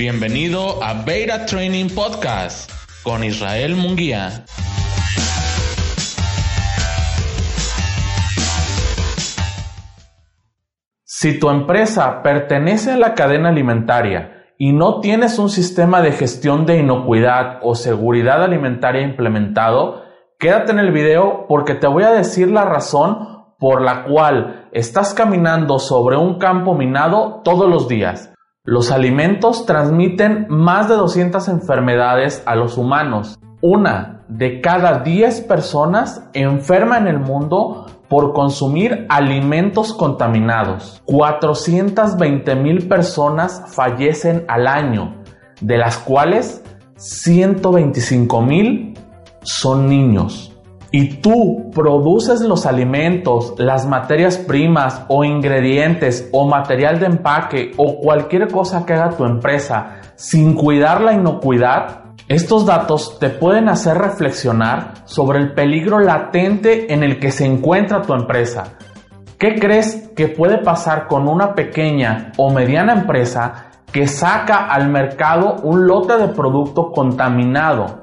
Bienvenido a Beta Training Podcast con Israel Munguía. Si tu empresa pertenece a la cadena alimentaria y no tienes un sistema de gestión de inocuidad o seguridad alimentaria implementado, quédate en el video porque te voy a decir la razón por la cual estás caminando sobre un campo minado todos los días. Los alimentos transmiten más de 200 enfermedades a los humanos. Una de cada 10 personas enferma en el mundo por consumir alimentos contaminados. 420 mil personas fallecen al año, de las cuales 125 mil son niños. Y tú produces los alimentos, las materias primas o ingredientes o material de empaque o cualquier cosa que haga tu empresa sin cuidar la inocuidad, estos datos te pueden hacer reflexionar sobre el peligro latente en el que se encuentra tu empresa. ¿Qué crees que puede pasar con una pequeña o mediana empresa que saca al mercado un lote de producto contaminado?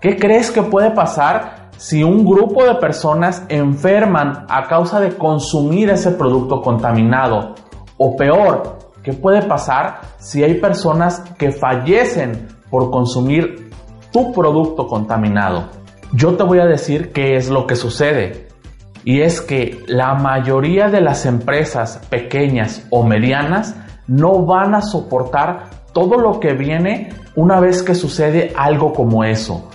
¿Qué crees que puede pasar si un grupo de personas enferman a causa de consumir ese producto contaminado? O peor, ¿qué puede pasar si hay personas que fallecen por consumir tu producto contaminado. Yo te voy a decir qué es lo que sucede. Y es que la mayoría de las empresas pequeñas o medianas no van a soportar todo lo que viene una vez que sucede algo como eso.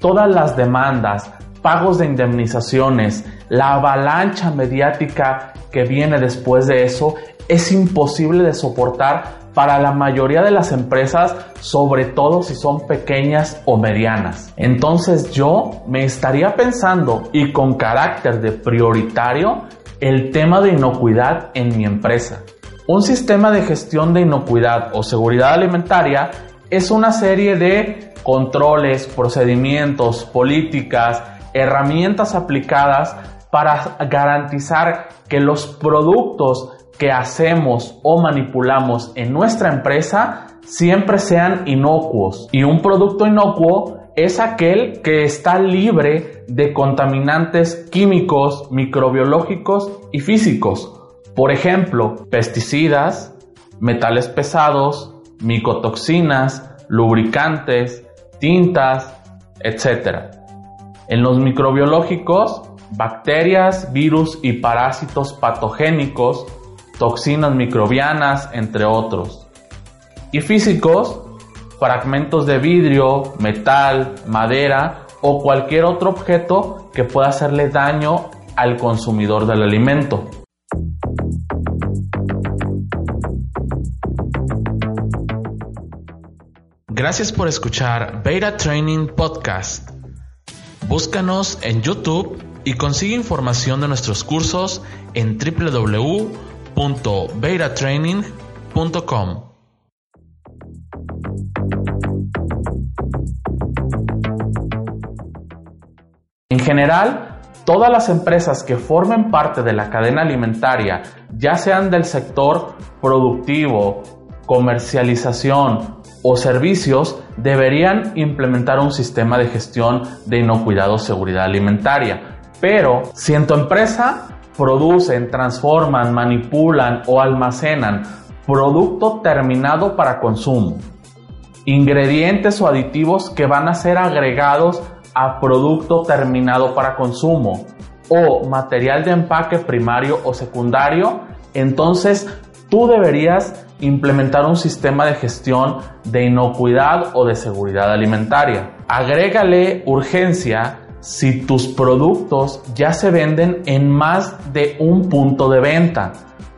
Todas las demandas, pagos de indemnizaciones, la avalancha mediática que viene después de eso es imposible de soportar para la mayoría de las empresas, sobre todo si son pequeñas o medianas. Entonces yo me estaría pensando y con carácter de prioritario el tema de inocuidad en mi empresa. Un sistema de gestión de inocuidad o seguridad alimentaria es una serie de controles, procedimientos, políticas, herramientas aplicadas para garantizar que los productos que hacemos o manipulamos en nuestra empresa siempre sean inocuos. Y un producto inocuo es aquel que está libre de contaminantes químicos, microbiológicos y físicos. Por ejemplo, pesticidas, metales pesados, micotoxinas, lubricantes, tintas, etc. En los microbiológicos, bacterias, virus y parásitos patogénicos toxinas microbianas, entre otros. Y físicos, fragmentos de vidrio, metal, madera o cualquier otro objeto que pueda hacerle daño al consumidor del alimento. Gracias por escuchar Beta Training Podcast. Búscanos en YouTube y consigue información de nuestros cursos en www www.betatraining.com. En general, todas las empresas que formen parte de la cadena alimentaria, ya sean del sector productivo, comercialización o servicios, deberían implementar un sistema de gestión de inocuidad o seguridad alimentaria. Pero si en tu empresa producen, transforman, manipulan o almacenan producto terminado para consumo, ingredientes o aditivos que van a ser agregados a producto terminado para consumo o material de empaque primario o secundario, entonces tú deberías implementar un sistema de gestión de inocuidad o de seguridad alimentaria. Agrégale urgencia si tus productos ya se venden en más de un punto de venta.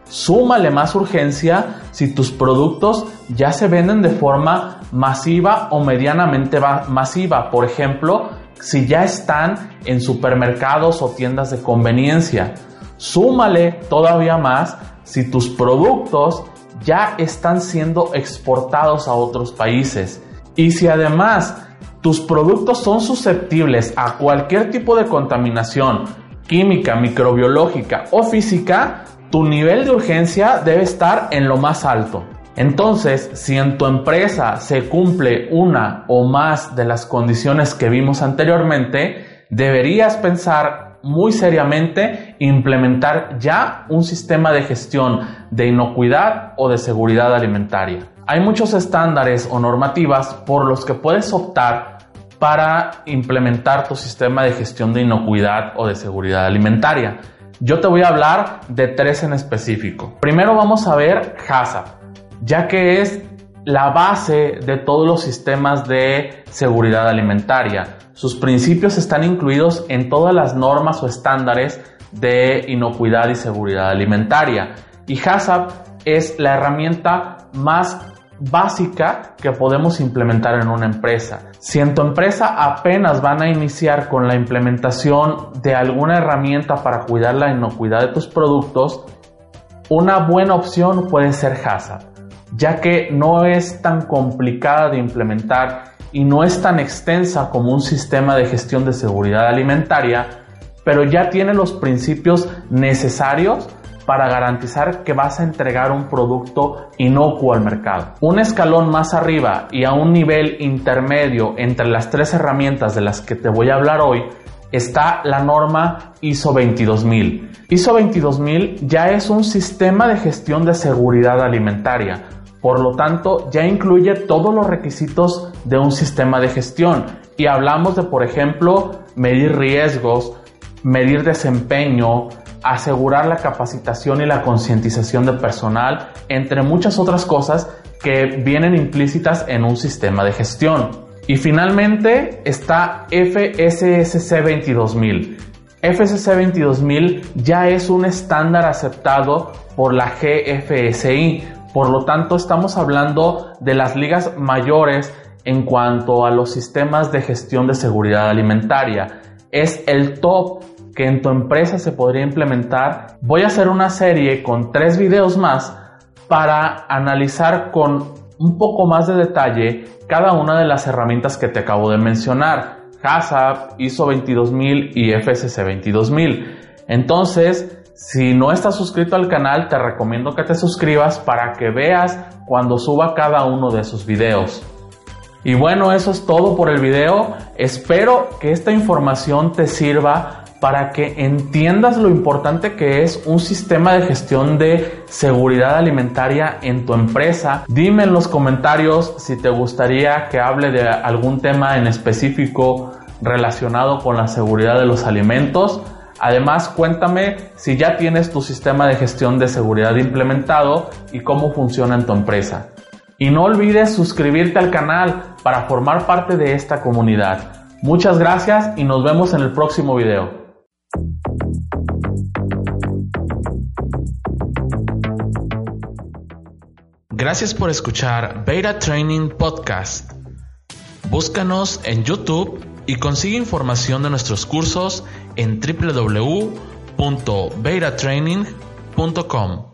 Súmale más urgencia si tus productos ya se venden de forma masiva o medianamente masiva. Por ejemplo, si ya están en supermercados o tiendas de conveniencia. Súmale todavía más si tus productos ya están siendo exportados a otros países. Y si además tus productos son susceptibles a cualquier tipo de contaminación química, microbiológica o física, tu nivel de urgencia debe estar en lo más alto. Entonces, si en tu empresa se cumple una o más de las condiciones que vimos anteriormente, deberías pensar muy seriamente implementar ya un sistema de gestión de inocuidad o de seguridad alimentaria. Hay muchos estándares o normativas por los que puedes optar para implementar tu sistema de gestión de inocuidad o de seguridad alimentaria. Yo te voy a hablar de tres en específico. Primero vamos a ver HACCP ya que es la base de todos los sistemas de seguridad alimentaria. Sus principios están incluidos en todas las normas o estándares de inocuidad y seguridad alimentaria. Y HACCP es la herramienta más básica que podemos implementar en una empresa. Si en tu empresa apenas van a iniciar con la implementación de alguna herramienta para cuidar la inocuidad de tus productos, una buena opción puede ser HACCP ya que no es tan complicada de implementar y no es tan extensa como un sistema de gestión de seguridad alimentaria, pero ya tiene los principios necesarios para garantizar que vas a entregar un producto inocuo al mercado. Un escalón más arriba y a un nivel intermedio entre las tres herramientas de las que te voy a hablar hoy está la norma ISO 22000. ISO 22000 ya es un sistema de gestión de seguridad alimentaria, por lo tanto, ya incluye todos los requisitos de un sistema de gestión y hablamos de, por ejemplo, medir riesgos, medir desempeño, asegurar la capacitación y la concientización del personal, entre muchas otras cosas que vienen implícitas en un sistema de gestión. Y finalmente está FSSC 22000. FSC 22000 ya es un estándar aceptado por la GFSI, por lo tanto, estamos hablando de las ligas mayores en cuanto a los sistemas de gestión de seguridad alimentaria. Es el top que en tu empresa se podría implementar. Voy a hacer una serie con tres videos más para analizar con un poco más de detalle cada una de las herramientas que te acabo de mencionar. HACCP, ISO 22000 y FSC 22000. Entonces, si no estás suscrito al canal, te recomiendo que te suscribas para que veas cuando suba cada uno de sus videos. Y bueno, eso es todo por el video. Espero que esta información te sirva para que entiendas lo importante que es un sistema de gestión de seguridad alimentaria en tu empresa. Dime en los comentarios si te gustaría que hable de algún tema en específico relacionado con la seguridad de los alimentos. Además, cuéntame si ya tienes tu sistema de gestión de seguridad implementado y cómo funciona en tu empresa. Y no olvides suscribirte al canal para formar parte de esta comunidad. Muchas gracias y nos vemos en el próximo video. Gracias por escuchar Beta Training Podcast. Búscanos en YouTube y consigue información de nuestros cursos en www.betatraining.com.